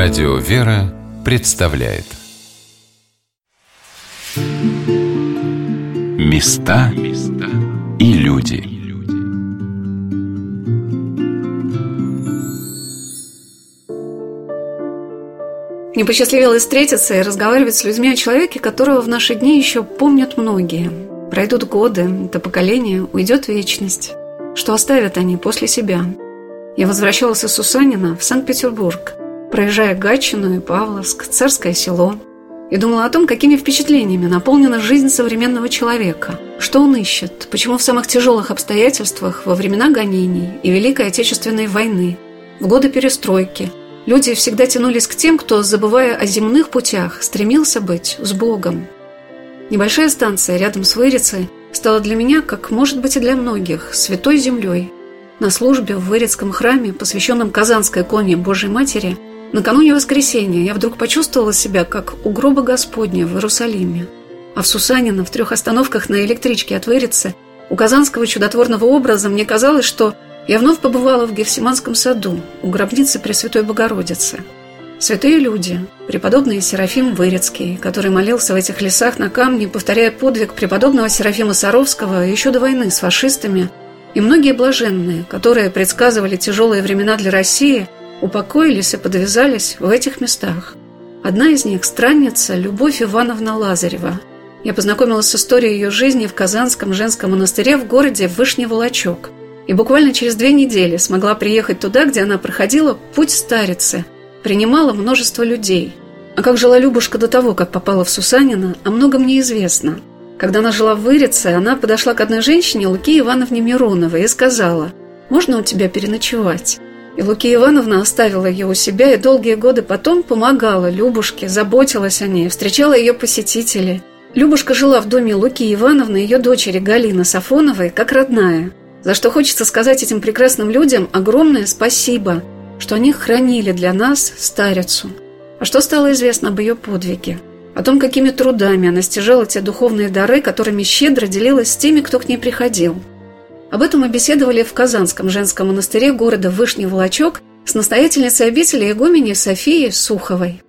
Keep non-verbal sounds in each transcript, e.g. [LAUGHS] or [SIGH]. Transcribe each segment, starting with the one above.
Радио «Вера» представляет Места и люди Мне посчастливилось встретиться и разговаривать с людьми о человеке, которого в наши дни еще помнят многие. Пройдут годы, это поколение, уйдет вечность. Что оставят они после себя? Я возвращалась из Сусанина в Санкт-Петербург – проезжая Гатчину и Павловск, Царское село, и думала о том, какими впечатлениями наполнена жизнь современного человека, что он ищет, почему в самых тяжелых обстоятельствах во времена гонений и Великой Отечественной войны, в годы перестройки, люди всегда тянулись к тем, кто, забывая о земных путях, стремился быть с Богом. Небольшая станция рядом с Вырицей стала для меня, как может быть и для многих, святой землей. На службе в Вырицком храме, посвященном Казанской иконе Божьей Матери – Накануне воскресенья я вдруг почувствовала себя, как у гроба Господня в Иерусалиме. А в Сусанино, в трех остановках на электричке от Вырицы, у казанского чудотворного образа мне казалось, что я вновь побывала в Гефсиманском саду, у гробницы Пресвятой Богородицы. Святые люди, преподобный Серафим Вырицкий, который молился в этих лесах на камне, повторяя подвиг преподобного Серафима Саровского еще до войны с фашистами, и многие блаженные, которые предсказывали тяжелые времена для России – упокоились и подвязались в этих местах. Одна из них – странница Любовь Ивановна Лазарева. Я познакомилась с историей ее жизни в Казанском женском монастыре в городе Вышний Волочок. И буквально через две недели смогла приехать туда, где она проходила путь старицы, принимала множество людей. А как жила Любушка до того, как попала в Сусанина, о многом неизвестно. Когда она жила в Вырице, она подошла к одной женщине, Луки Ивановне Мироновой, и сказала «Можно у тебя переночевать?» И Луки Ивановна оставила ее у себя и долгие годы потом помогала Любушке, заботилась о ней, встречала ее посетителей. Любушка жила в доме Луки Ивановны и ее дочери Галины Сафоновой как родная, за что хочется сказать этим прекрасным людям огромное спасибо, что они хранили для нас старицу. А что стало известно об ее подвиге? О том, какими трудами она стяжала те духовные дары, которыми щедро делилась с теми, кто к ней приходил – об этом мы беседовали в Казанском женском монастыре города Вышний Волочок с настоятельницей обители игумени Софией Суховой.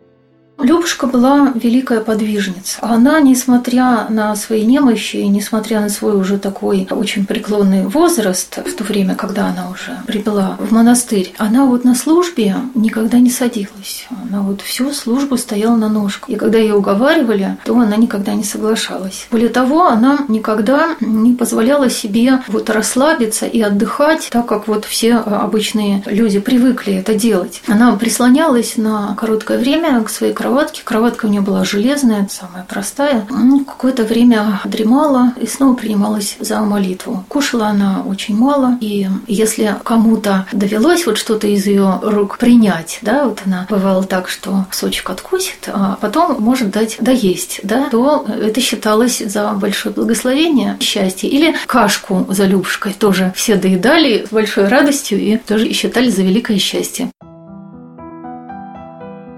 Любушка была великая подвижница. Она, несмотря на свои немощи, несмотря на свой уже такой очень преклонный возраст, в то время, когда она уже прибыла в монастырь, она вот на службе никогда не садилась. Она вот всю службу стояла на ножках. И когда ее уговаривали, то она никогда не соглашалась. Более того, она никогда не позволяла себе вот расслабиться и отдыхать, так как вот все обычные люди привыкли это делать. Она прислонялась на короткое время к своей кровати кроватке. Кроватка у нее была железная, самая простая. Ну, какое-то время дремала и снова принималась за молитву. Кушала она очень мало, и если кому-то довелось вот что-то из ее рук принять, да, вот она бывала так, что сочек откусит, а потом может дать доесть, да, то это считалось за большое благословение, счастье. Или кашку за Любушкой тоже все доедали с большой радостью и тоже считали за великое счастье.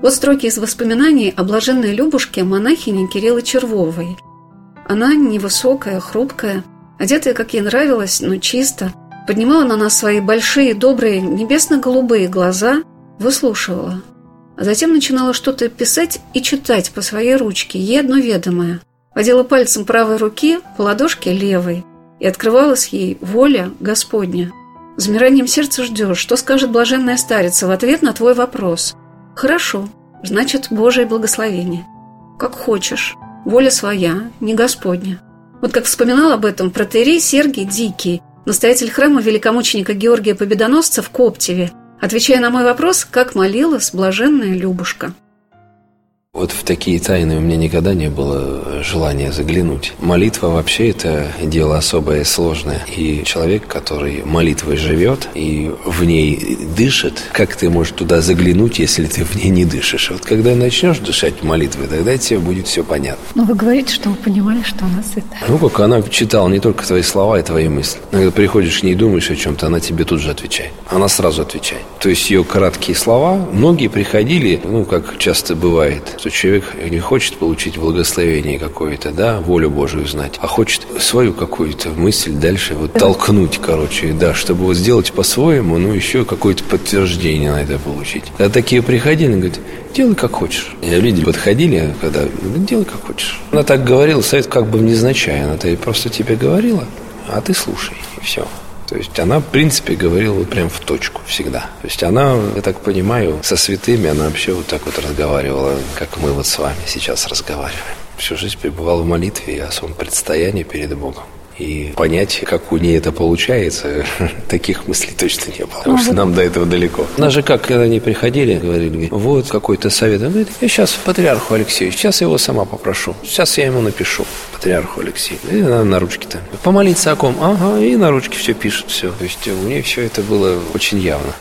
Вот строки из воспоминаний о блаженной Любушке монахини Кириллы Червовой. Она невысокая, хрупкая, одетая, как ей нравилось, но чисто, поднимала на нас свои большие, добрые, небесно-голубые глаза, выслушивала. А затем начинала что-то писать и читать по своей ручке, ей одно ведомое. Водила пальцем правой руки по ладошке левой, и открывалась ей воля Господня. Замиранием сердца ждешь, что скажет блаженная старица в ответ на твой вопрос. Хорошо, значит Божие благословение. Как хочешь, воля своя, не Господня. Вот как вспоминал об этом протерей Сергий Дикий, настоятель храма великомученика Георгия Победоносца в Коптеве, отвечая на мой вопрос, как молилась блаженная Любушка. Вот в такие тайны у меня никогда не было желания заглянуть. Молитва вообще это дело особое, сложное. И человек, который молитвой живет и в ней дышит, как ты можешь туда заглянуть, если ты в ней не дышишь? Вот когда начнешь дышать молитвой, тогда тебе будет все понятно. Но вы говорите, что вы понимали, что у нас это. Ну, как она читала не только твои слова и твои мысли. Когда приходишь к ней и думаешь о чем-то, она тебе тут же отвечает. Она сразу отвечает. То есть ее краткие слова, многие приходили, ну, как часто бывает, Что человек не хочет получить благословение какое-то, да, волю Божию знать, а хочет свою какую-то мысль дальше вот толкнуть, короче, да, чтобы вот сделать по-своему, ну, еще какое-то подтверждение на это получить. А такие приходили, говорят, делай как хочешь. Я люди подходили, когда, делай как хочешь. Она так говорила, совет как бы невзначай, она то просто тебе говорила, а ты слушай, и все. То есть она, в принципе, говорила прям в точку всегда. То есть она, я так понимаю, со святыми она вообще вот так вот разговаривала, как мы вот с вами сейчас разговариваем. Всю жизнь пребывала в молитве и о своем предстоянии перед Богом. И понять, как у нее это получается, [LAUGHS] таких мыслей точно не было. Потому что нам до этого далеко. Нас же как, когда они приходили, говорили, вот какой-то совет. Он говорит, я сейчас патриарху Алексею, сейчас я его сама попрошу. Сейчас я ему напишу, патриарху Алексею. И на, на ручке-то. Помолиться о ком? Ага, и на ручке все пишет, все. То есть у нее все это было очень явно.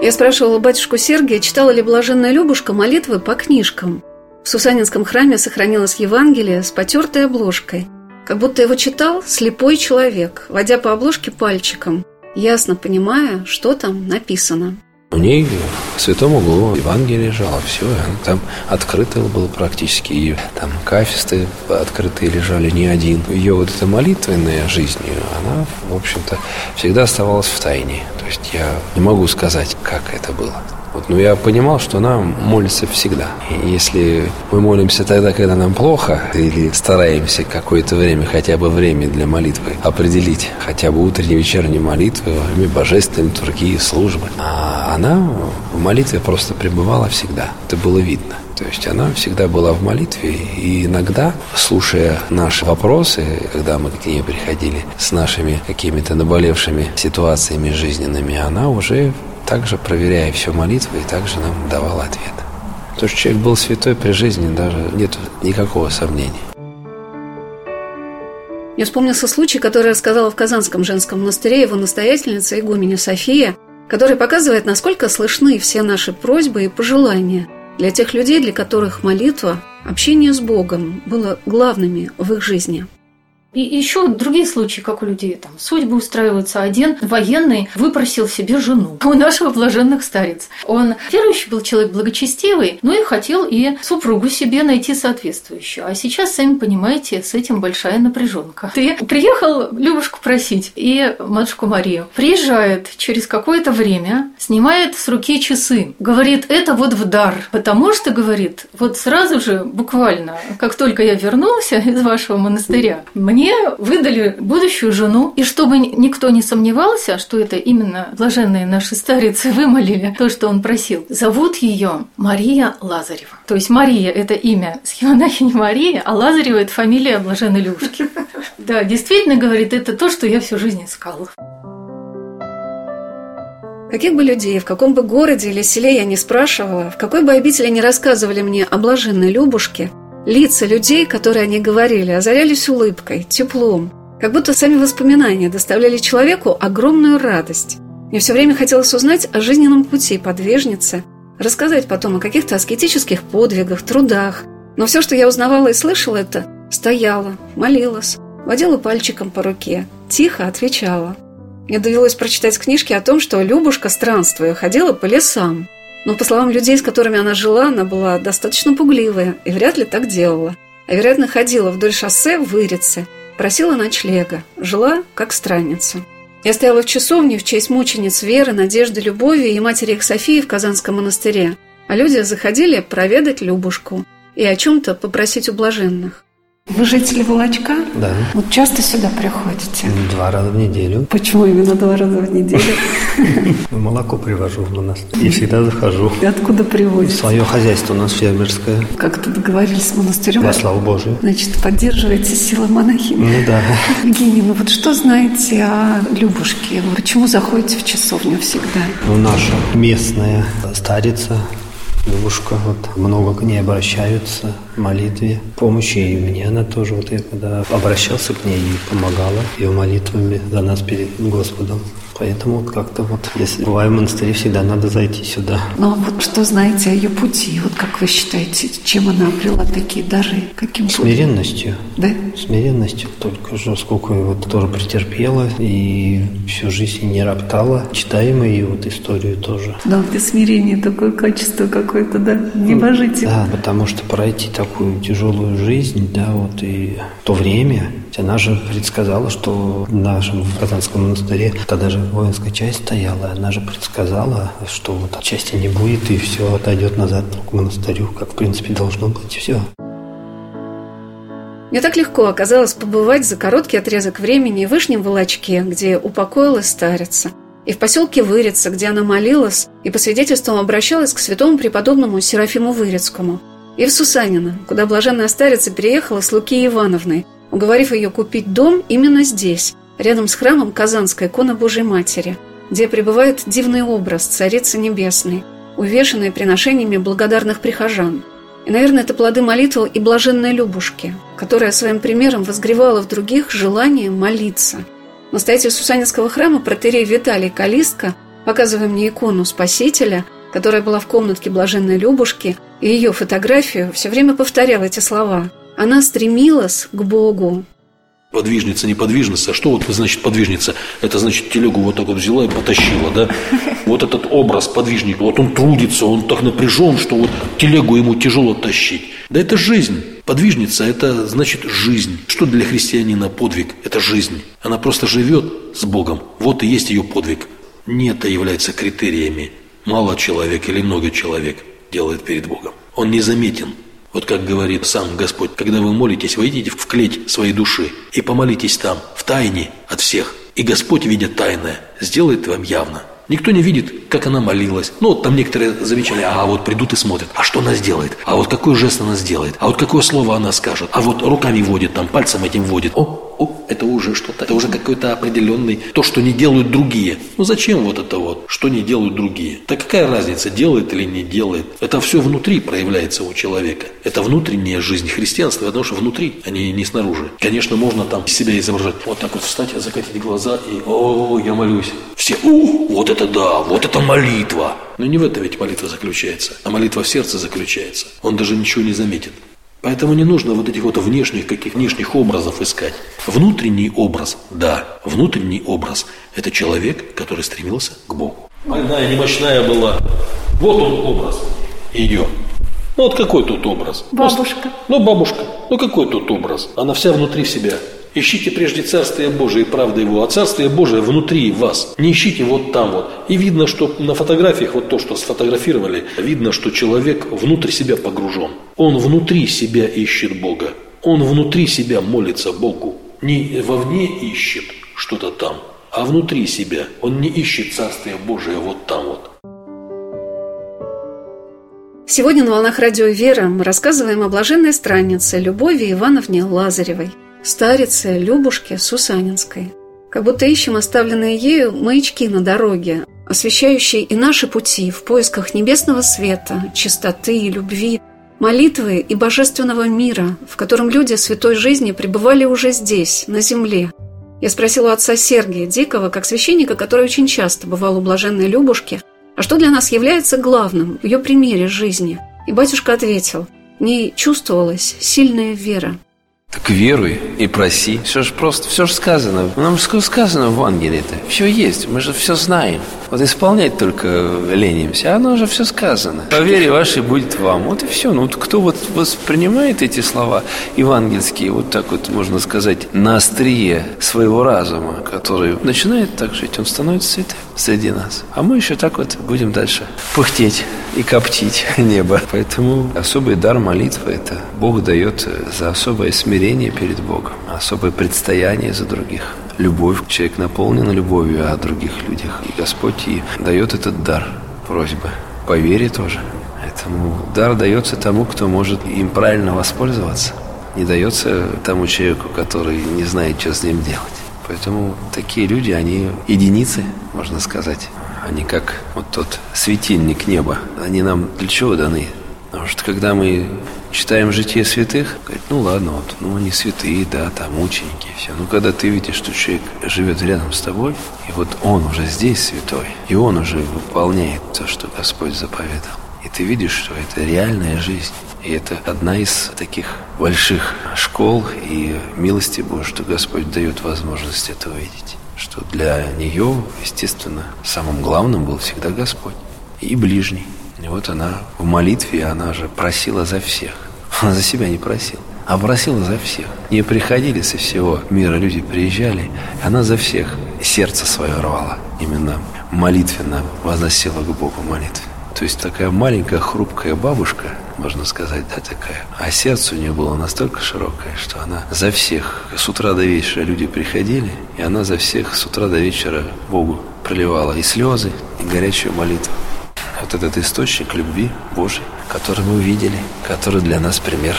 Я спрашивала батюшку Сергия, читала ли блаженная Любушка молитвы по книжкам. В Сусанинском храме сохранилось Евангелие с потертой обложкой – как будто его читал слепой человек, водя по обложке пальчиком, ясно понимая, что там написано. У ней в святом углу Евангелие лежало, все, там открыто было практически, и там кафесты открытые лежали не один. Ее вот эта молитвенная жизнь, она, в общем-то, всегда оставалась в тайне. То есть я не могу сказать, как это было. Вот, но я понимал, что она молится всегда. И если мы молимся тогда, когда нам плохо, или стараемся какое-то время, хотя бы время для молитвы определить, хотя бы утренней, вечерней молитвы, во время божественной литургии, службы, а она в молитве просто пребывала всегда. Это было видно. То есть она всегда была в молитве, и иногда, слушая наши вопросы, когда мы к ней приходили с нашими какими-то наболевшими ситуациями жизненными, она уже также проверяя все молитвы, и также нам давал ответ. То, что человек был святой при жизни, даже нет никакого сомнения. Мне вспомнился случай, который рассказала в Казанском женском монастыре его настоятельница игуменя София, который показывает, насколько слышны все наши просьбы и пожелания для тех людей, для которых молитва, общение с Богом было главными в их жизни – и еще другие случаи, как у людей, там судьбы устраиваются. Один военный выпросил себе жену у нашего блаженных старец. Он верующий был человек благочестивый, но и хотел и супругу себе найти соответствующую. А сейчас, сами понимаете, с этим большая напряженка. Ты приехал Любушку просить и матушку Марию. Приезжает через какое-то время, снимает с руки часы. Говорит, это вот в дар. Потому что, говорит, вот сразу же, буквально, как только я вернулся из вашего монастыря, мне мне выдали будущую жену, и чтобы никто не сомневался, что это именно блаженные наши старицы вымолили то, что он просил, зовут ее Мария Лазарева. То есть Мария – это имя схемонахини Мария, а Лазарева – это фамилия блаженной Люшки. [LAUGHS] Да, действительно, говорит, это то, что я всю жизнь искала. Каких бы людей, в каком бы городе или селе я не спрашивала, в какой бы обители не рассказывали мне о блаженной Любушке – Лица людей, которые они говорили, озарялись улыбкой, теплом, как будто сами воспоминания доставляли человеку огромную радость. Мне все время хотелось узнать о жизненном пути подвижницы, рассказать потом о каких-то аскетических подвигах, трудах. Но все, что я узнавала и слышала, это стояла, молилась, водила пальчиком по руке, тихо отвечала. Мне довелось прочитать книжки о том, что Любушка, странствуя, ходила по лесам, но, по словам людей, с которыми она жила, она была достаточно пугливая и вряд ли так делала. А, вероятно, ходила вдоль шоссе в Вырице, просила ночлега, жила как странница. Я стояла в часовне в честь мучениц Веры, Надежды, Любови и матери их Софии в Казанском монастыре, а люди заходили проведать Любушку и о чем-то попросить у блаженных. Вы жители Волочка? Да. Вот часто сюда приходите? Два раза в неделю. Почему именно два раза в неделю? Молоко привожу в монастырь. И всегда захожу. И откуда привозите? Свое хозяйство у нас фермерское. Как-то договорились с монастырем? Во славу Божию. Значит, поддерживаете силы монахини? Ну да. Евгений, ну вот что знаете о Любушке? Почему заходите в часовню всегда? Ну, наша местная старица, Любушка, вот много к ней обращаются молитве, помощи и мне она тоже. Вот я когда обращался к ней и помогала ее молитвами за нас перед Господом. Поэтому как-то вот, если бываю в монастыре, всегда надо зайти сюда. Ну а вот что знаете о ее пути? Вот как вы считаете, чем она обрела такие дары? Каким? Смиренностью. Да? Смиренностью только же, сколько вот тоже претерпела и всю жизнь не роптала. Читаем ее вот историю тоже. Да, вот и смирение такое качество какое-то, да, небожитель. Да, потому что пройти такую тяжелую жизнь, да, вот и то время, она же предсказала, что в нашем Казанском монастыре, тогда же воинская часть стояла, она же предсказала, что вот части не будет, и все отойдет назад к монастырю, как в принципе должно быть, все. Мне так легко оказалось побывать за короткий отрезок времени в Вышнем Волочке, где упокоилась старица, и в поселке Вырица, где она молилась и по свидетельствам обращалась к святому преподобному Серафиму Вырицкому, и в Сусанино, куда блаженная старица переехала с Луки Ивановной, уговорив ее купить дом именно здесь, рядом с храмом Казанской иконы Божьей Матери, где пребывает дивный образ Царицы Небесной, увешанный приношениями благодарных прихожан. И, наверное, это плоды молитвы и блаженной Любушки, которая своим примером возгревала в других желание молиться. Настоятель Сусанинского храма протерей Виталий Калистко, показывая мне икону Спасителя, которая была в комнатке блаженной Любушки, и ее фотографию, все время повторял эти слова. Она стремилась к Богу, Подвижница, неподвижница. Что вот значит подвижница? Это значит телегу вот так вот взяла и потащила, да? [LAUGHS] Вот этот образ подвижника, вот он трудится, он так напряжен, что вот телегу ему тяжело тащить. Да это жизнь. Подвижница – это значит жизнь. Что для христианина подвиг? Это жизнь. Она просто живет с Богом. Вот и есть ее подвиг. Не это является критериями. Мало человек или много человек делает перед Богом. Он незаметен. Вот как говорит сам Господь, когда вы молитесь, войдите в клеть своей души и помолитесь там, в тайне от всех. И Господь, видя тайное, сделает вам явно. Никто не видит, как она молилась. Ну, вот там некоторые замечали, а вот придут и смотрят, а что она сделает, а вот какой жест она сделает, а вот какое слово она скажет, а вот руками водит, там пальцем этим водит. О, о, это уже что-то, это уже какой-то определенный, то, что не делают другие. Ну, зачем вот это вот, что не делают другие? Так какая разница, делает или не делает? Это все внутри проявляется у человека. Это внутренняя жизнь христианства, потому что внутри, а не, не снаружи. Конечно, можно там себя изображать. Вот так вот встать, закатить глаза и, о, я молюсь. Все, у, вот это да, вот это молитва. Но не в этом ведь молитва заключается, а молитва в сердце заключается. Он даже ничего не заметит. Поэтому не нужно вот этих вот внешних, каких внешних образов искать. Внутренний образ, да, внутренний образ – это человек, который стремился к Богу. Больная, немощная была. Вот он образ ее. Ну вот какой тут образ? Бабушка. Ну, бабушка. Ну какой тут образ? Она вся внутри себя. Ищите прежде Царствие Божие и правды Его, а Царствие Божие внутри вас. Не ищите вот там вот. И видно, что на фотографиях, вот то, что сфотографировали, видно, что человек внутрь себя погружен. Он внутри себя ищет Бога. Он внутри себя молится Богу. Не вовне ищет что-то там, а внутри себя. Он не ищет Царствие Божие вот там вот. Сегодня на «Волнах радио Вера» мы рассказываем о блаженной страннице Любови Ивановне Лазаревой, старице Любушке Сусанинской. Как будто ищем оставленные ею маячки на дороге, освещающие и наши пути в поисках небесного света, чистоты и любви, молитвы и божественного мира, в котором люди святой жизни пребывали уже здесь, на земле. Я спросила отца Сергия Дикого, как священника, который очень часто бывал у блаженной Любушки, а что для нас является главным в ее примере жизни? И батюшка ответил, в ней чувствовалась сильная вера. Так веруй и проси. Все же просто, все же сказано. Нам же сказано в Евангелии-то. Все есть, мы же все знаем. Вот исполнять только ленимся, оно же все сказано. По вере вашей будет вам. Вот и все. Ну вот кто вот воспринимает эти слова евангельские, вот так вот, можно сказать, на острие своего разума, который начинает так жить, он становится святым среди нас. А мы еще так вот будем дальше пыхтеть и коптить [LAUGHS] небо. Поэтому особый дар молитвы – это Бог дает за особое смирение перед Богом, особое предстояние за других – любовь. Человек наполнен любовью о других людях. И Господь и дает этот дар просьбы. По вере тоже. Поэтому дар дается тому, кто может им правильно воспользоваться. Не дается тому человеку, который не знает, что с ним делать. Поэтому такие люди, они единицы, можно сказать. Они как вот тот светильник неба. Они нам для чего даны? Потому что когда мы читаем житие святых, говорит, ну ладно, вот, ну они святые, да, там ученики, все. Но когда ты видишь, что человек живет рядом с тобой, и вот он уже здесь святой, и он уже выполняет то, что Господь заповедал. И ты видишь, что это реальная жизнь. И это одна из таких больших школ и милости Божьей, что Господь дает возможность это увидеть. Что для нее, естественно, самым главным был всегда Господь и ближний. И вот она в молитве, она же просила за всех. Она за себя не просила, а просила за всех. Не приходили со всего мира люди, приезжали. Она за всех сердце свое рвала. Именно молитвенно возносила к Богу молитве. То есть такая маленькая хрупкая бабушка, можно сказать, да, такая. А сердце у нее было настолько широкое, что она за всех с утра до вечера люди приходили, и она за всех с утра до вечера Богу проливала и слезы, и горячую молитву. Вот этот источник любви Божьей, который мы увидели, который для нас пример.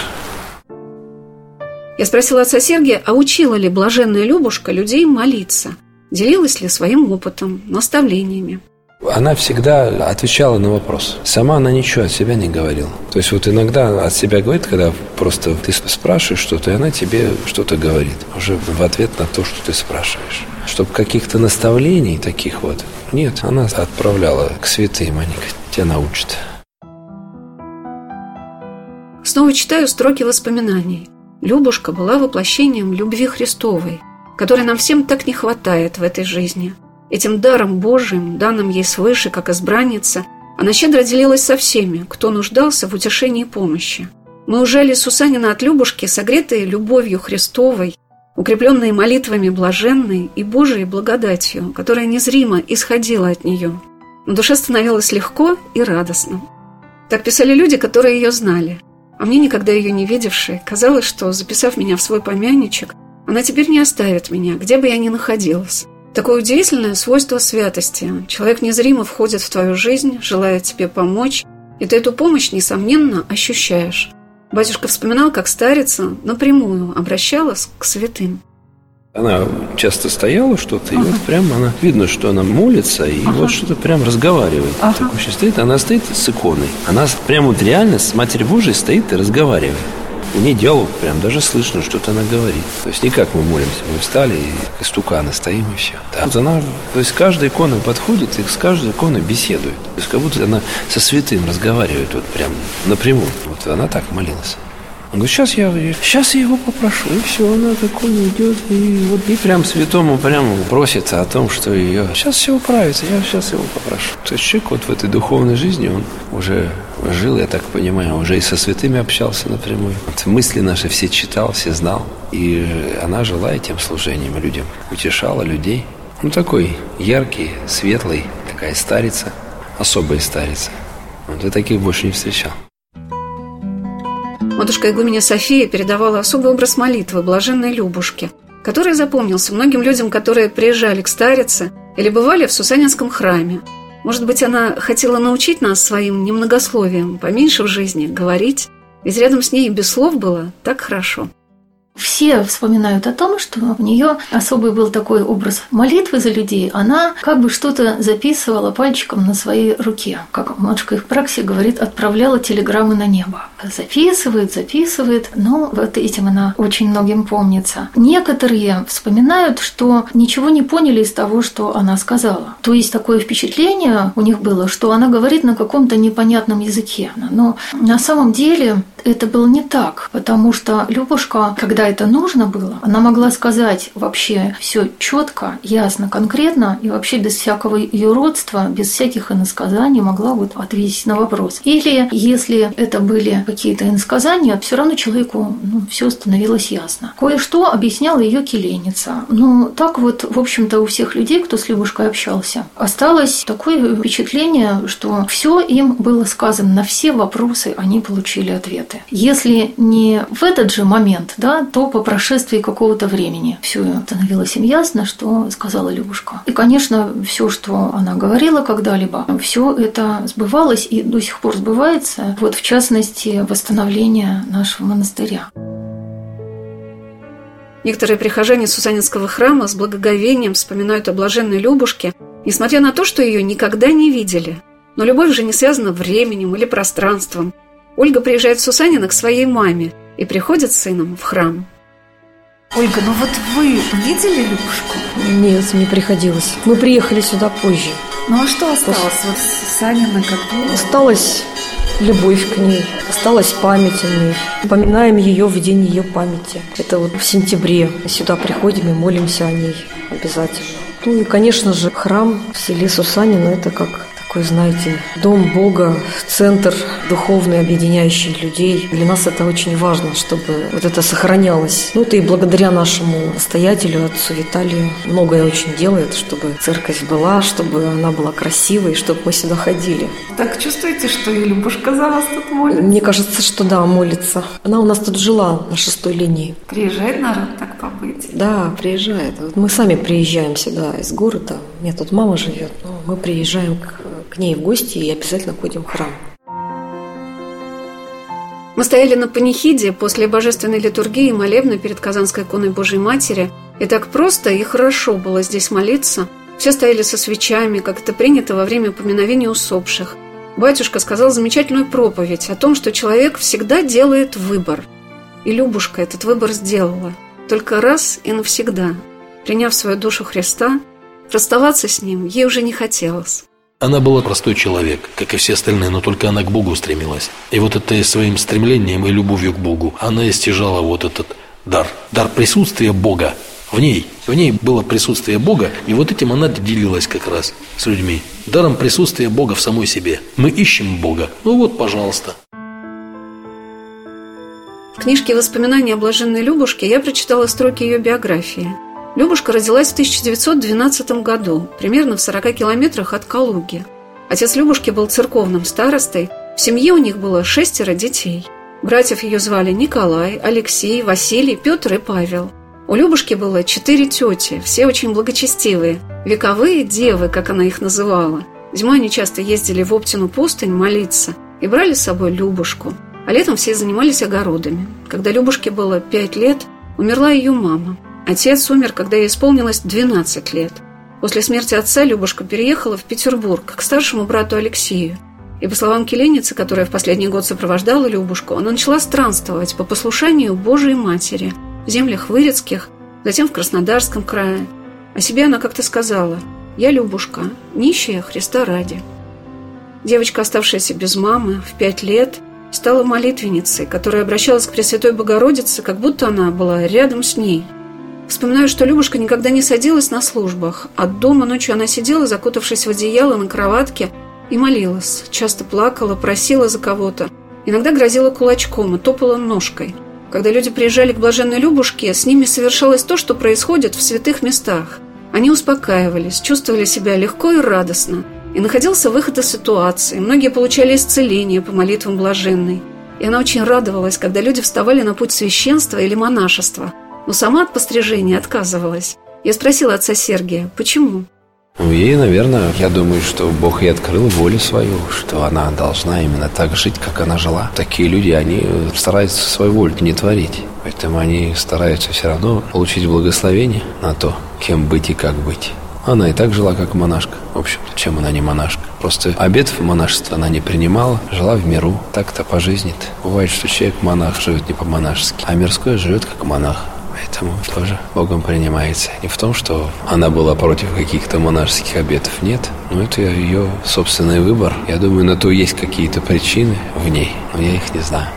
Я спросила отца Сергия, а учила ли блаженная Любушка людей молиться? Делилась ли своим опытом, наставлениями? Она всегда отвечала на вопрос. Сама она ничего от себя не говорила. То есть вот иногда от себя говорит, когда просто ты спрашиваешь что-то, и она тебе что-то говорит. Уже в ответ на то, что ты спрашиваешь. Чтобы каких-то наставлений таких вот. Нет, она отправляла к святым, они тебя научат. Снова читаю строки воспоминаний. Любушка была воплощением любви Христовой, которой нам всем так не хватает в этой жизни – Этим даром Божиим, данным ей свыше, как избранница, она щедро делилась со всеми, кто нуждался в утешении и помощи. Мы ужали Сусанина от Любушки, согретые любовью Христовой, укрепленные молитвами блаженной и Божией благодатью, которая незримо исходила от нее. На душе становилось легко и радостно. Так писали люди, которые ее знали. А мне, никогда ее не видевшей, казалось, что, записав меня в свой помяничек, она теперь не оставит меня, где бы я ни находилась. Такое удивительное свойство святости. Человек незримо входит в твою жизнь, желает тебе помочь, и ты эту помощь, несомненно, ощущаешь. Батюшка вспоминал, как старица напрямую обращалась к святым. Она часто стояла что-то, ага. и вот прям она видно, что она молится, и ага. вот что-то прям разговаривает. Ага. Так стоит, она стоит с иконой. Она прям вот реально с Матерью Божией стоит и разговаривает. У нее диалог прям, даже слышно, что-то она говорит. То есть не как мы молимся, мы встали и стуканы стоим и все. Да. Вот она, то есть каждая икона подходит и с каждой иконой беседует. То есть как будто она со святым разговаривает вот прям напрямую. Вот она так молилась. Он говорит, сейчас я, сейчас я его попрошу. И все, она такой идет, и вот и прям святому прямо просит о том, что ее сейчас все управится, я сейчас его попрошу. То есть человек вот в этой духовной жизни, он уже жил, я так понимаю, уже и со святыми общался напрямую. Вот мысли наши все читал, все знал. И она жила этим служением людям, утешала людей. Ну, такой яркий, светлый, такая старица, особая старица. Вот я таких больше не встречал. Матушка игуменя София передавала особый образ молитвы блаженной Любушки, который запомнился многим людям, которые приезжали к старице или бывали в Сусанинском храме. Может быть, она хотела научить нас своим немногословием, поменьше в жизни, говорить, ведь рядом с ней без слов было так хорошо. Все вспоминают о том, что у нее особый был такой образ молитвы за людей. Она как бы что-то записывала пальчиком на своей руке. Как матушка их пракси говорит, отправляла телеграммы на небо. Записывает, записывает. Но вот этим она очень многим помнится. Некоторые вспоминают, что ничего не поняли из того, что она сказала. То есть такое впечатление у них было, что она говорит на каком-то непонятном языке. Но на самом деле это было не так, потому что Любушка, когда это нужно было, она могла сказать вообще все четко, ясно, конкретно и вообще без всякого юродства, без всяких иносказаний могла вот ответить на вопрос. Или если это были какие-то иносказания, все равно человеку ну, все становилось ясно. Кое-что объясняла ее келеница. Ну, так вот, в общем-то, у всех людей, кто с Любушкой общался, осталось такое впечатление, что все им было сказано, на все вопросы они получили ответы. Если не в этот же момент, да, то по прошествии какого-то времени. Все становилось им ясно, что сказала Любушка. И, конечно, все, что она говорила когда-либо, все это сбывалось и до сих пор сбывается. Вот, в частности, восстановление нашего монастыря. Некоторые прихожане Сусанинского храма с благоговением вспоминают о блаженной Любушке, несмотря на то, что ее никогда не видели. Но любовь же не связана временем или пространством. Ольга приезжает в Сусанина к своей маме и приходит с сыном в храм. Ольга, ну вот вы видели Любушку? Нет, не приходилось. Мы приехали сюда позже. Ну а что осталось вот с Саниной как было? Осталась любовь к ней, осталась память о ней. Поминаем ее в день ее памяти. Это вот в сентябре. Сюда приходим и молимся о ней обязательно. Ну и, конечно же, храм в селе Сусанина – это как такой, знаете, дом Бога, центр духовный, объединяющий людей. Для нас это очень важно, чтобы вот это сохранялось. Ну, и благодаря нашему настоятелю, отцу Виталию, многое очень делает, чтобы церковь была, чтобы она была красивой, чтобы мы сюда ходили. Так чувствуете, что и Любушка за вас тут молится? Мне кажется, что да, молится. Она у нас тут жила на шестой линии. Приезжает народ так побыть? Да, приезжает. Вот мы сами приезжаем сюда из города. У меня тут мама живет, но мы приезжаем к к ней в гости и обязательно ходим в храм. Мы стояли на панихиде после божественной литургии молебна перед Казанской иконой Божьей Матери, и так просто и хорошо было здесь молиться. Все стояли со свечами, как это принято во время поминовения усопших. Батюшка сказал замечательную проповедь о том, что человек всегда делает выбор. И Любушка этот выбор сделала. Только раз и навсегда. Приняв свою душу Христа, расставаться с ним ей уже не хотелось. Она была простой человек, как и все остальные, но только она к Богу стремилась. И вот это своим стремлением и любовью к Богу она истяжала вот этот дар. Дар присутствия Бога в ней. В ней было присутствие Бога, и вот этим она делилась как раз с людьми. Даром присутствия Бога в самой себе. Мы ищем Бога. Ну вот, пожалуйста. В книжке «Воспоминания о блаженной Любушке» я прочитала строки ее биографии – Любушка родилась в 1912 году, примерно в 40 километрах от Калуги. Отец Любушки был церковным старостой, в семье у них было шестеро детей. Братьев ее звали Николай, Алексей, Василий, Петр и Павел. У Любушки было четыре тети, все очень благочестивые, вековые девы, как она их называла. Зимой они часто ездили в Оптину пустынь молиться и брали с собой Любушку. А летом все занимались огородами. Когда Любушке было пять лет, умерла ее мама. Отец умер, когда ей исполнилось 12 лет. После смерти отца Любушка переехала в Петербург к старшему брату Алексею. И по словам Келеницы, которая в последний год сопровождала Любушку, она начала странствовать по послушанию Божией Матери в землях Вырецких, затем в Краснодарском крае. О себе она как-то сказала «Я Любушка, нищая Христа ради». Девочка, оставшаяся без мамы в пять лет, стала молитвенницей, которая обращалась к Пресвятой Богородице, как будто она была рядом с ней – Вспоминаю, что Любушка никогда не садилась на службах. От дома ночью она сидела, закутавшись в одеяло на кроватке, и молилась. Часто плакала, просила за кого-то. Иногда грозила кулачком и топала ножкой. Когда люди приезжали к блаженной Любушке, с ними совершалось то, что происходит в святых местах. Они успокаивались, чувствовали себя легко и радостно. И находился выход из ситуации. Многие получали исцеление по молитвам блаженной. И она очень радовалась, когда люди вставали на путь священства или монашества – но сама от пострижения отказывалась. Я спросила отца Сергия, почему? Ну, ей, наверное, я думаю, что Бог ей открыл волю свою, что она должна именно так жить, как она жила. Такие люди, они стараются свою волю не творить. Поэтому они стараются все равно получить благословение на то, кем быть и как быть. Она и так жила, как монашка. В общем чем она не монашка. Просто обед в монашество она не принимала, жила в миру. Так-то по жизни-то. Бывает, что человек монах живет не по-монашески, а мирской живет как монах. Поэтому тоже Богом принимается. Не в том, что она была против каких-то монашеских обетов. Нет. Но это ее собственный выбор. Я думаю, на то есть какие-то причины в ней, но я их не знаю.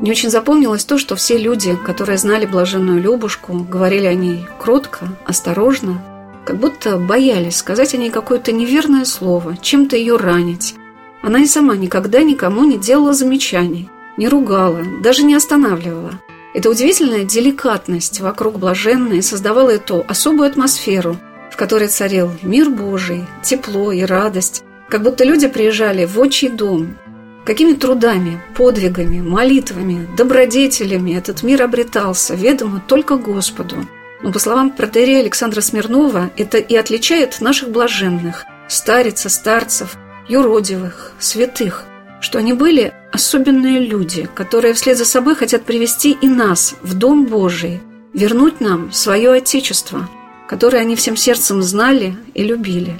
Мне очень запомнилось то, что все люди, которые знали блаженную Любушку, говорили о ней кротко, осторожно, как будто боялись сказать о ней какое-то неверное слово, чем-то ее ранить. Она и сама никогда никому не делала замечаний, не ругала, даже не останавливала. Эта удивительная деликатность вокруг блаженной создавала эту особую атмосферу, в которой царил мир Божий, тепло и радость, как будто люди приезжали в отчий дом. Какими трудами, подвигами, молитвами, добродетелями этот мир обретался, ведомо только Господу. Но, по словам протерея Александра Смирнова, это и отличает наших блаженных, старица, старцев, юродивых, святых – что они были особенные люди, которые вслед за собой хотят привести и нас в Дом Божий, вернуть нам свое Отечество, которое они всем сердцем знали и любили.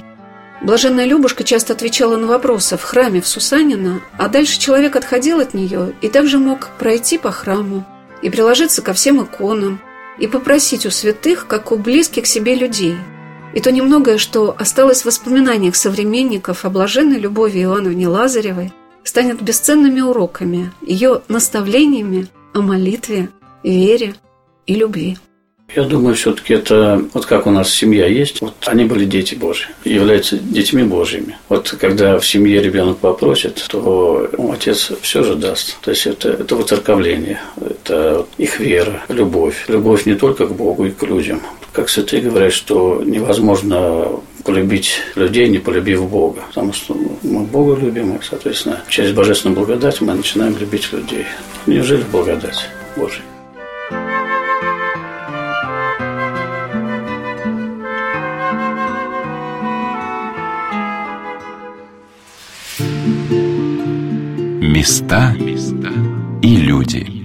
Блаженная Любушка часто отвечала на вопросы в храме в Сусанина, а дальше человек отходил от нее и также мог пройти по храму и приложиться ко всем иконам, и попросить у святых, как у близких себе людей. И то немногое, что осталось в воспоминаниях современников о блаженной любови Иоанновне Лазаревой, станет бесценными уроками, ее наставлениями о молитве, вере и любви. Я думаю, все-таки это вот как у нас семья есть, вот они были дети Божьи, являются детьми Божьими. Вот когда в семье ребенок попросит, то отец все же даст. То есть это, это воцерковление, это их вера, любовь. Любовь не только к Богу и к людям. Как святые говорят, что невозможно полюбить людей, не полюбив Бога. Потому что мы Бога любим, и, соответственно, через божественную благодать мы начинаем любить людей. Неужели благодать Божия? Места и люди.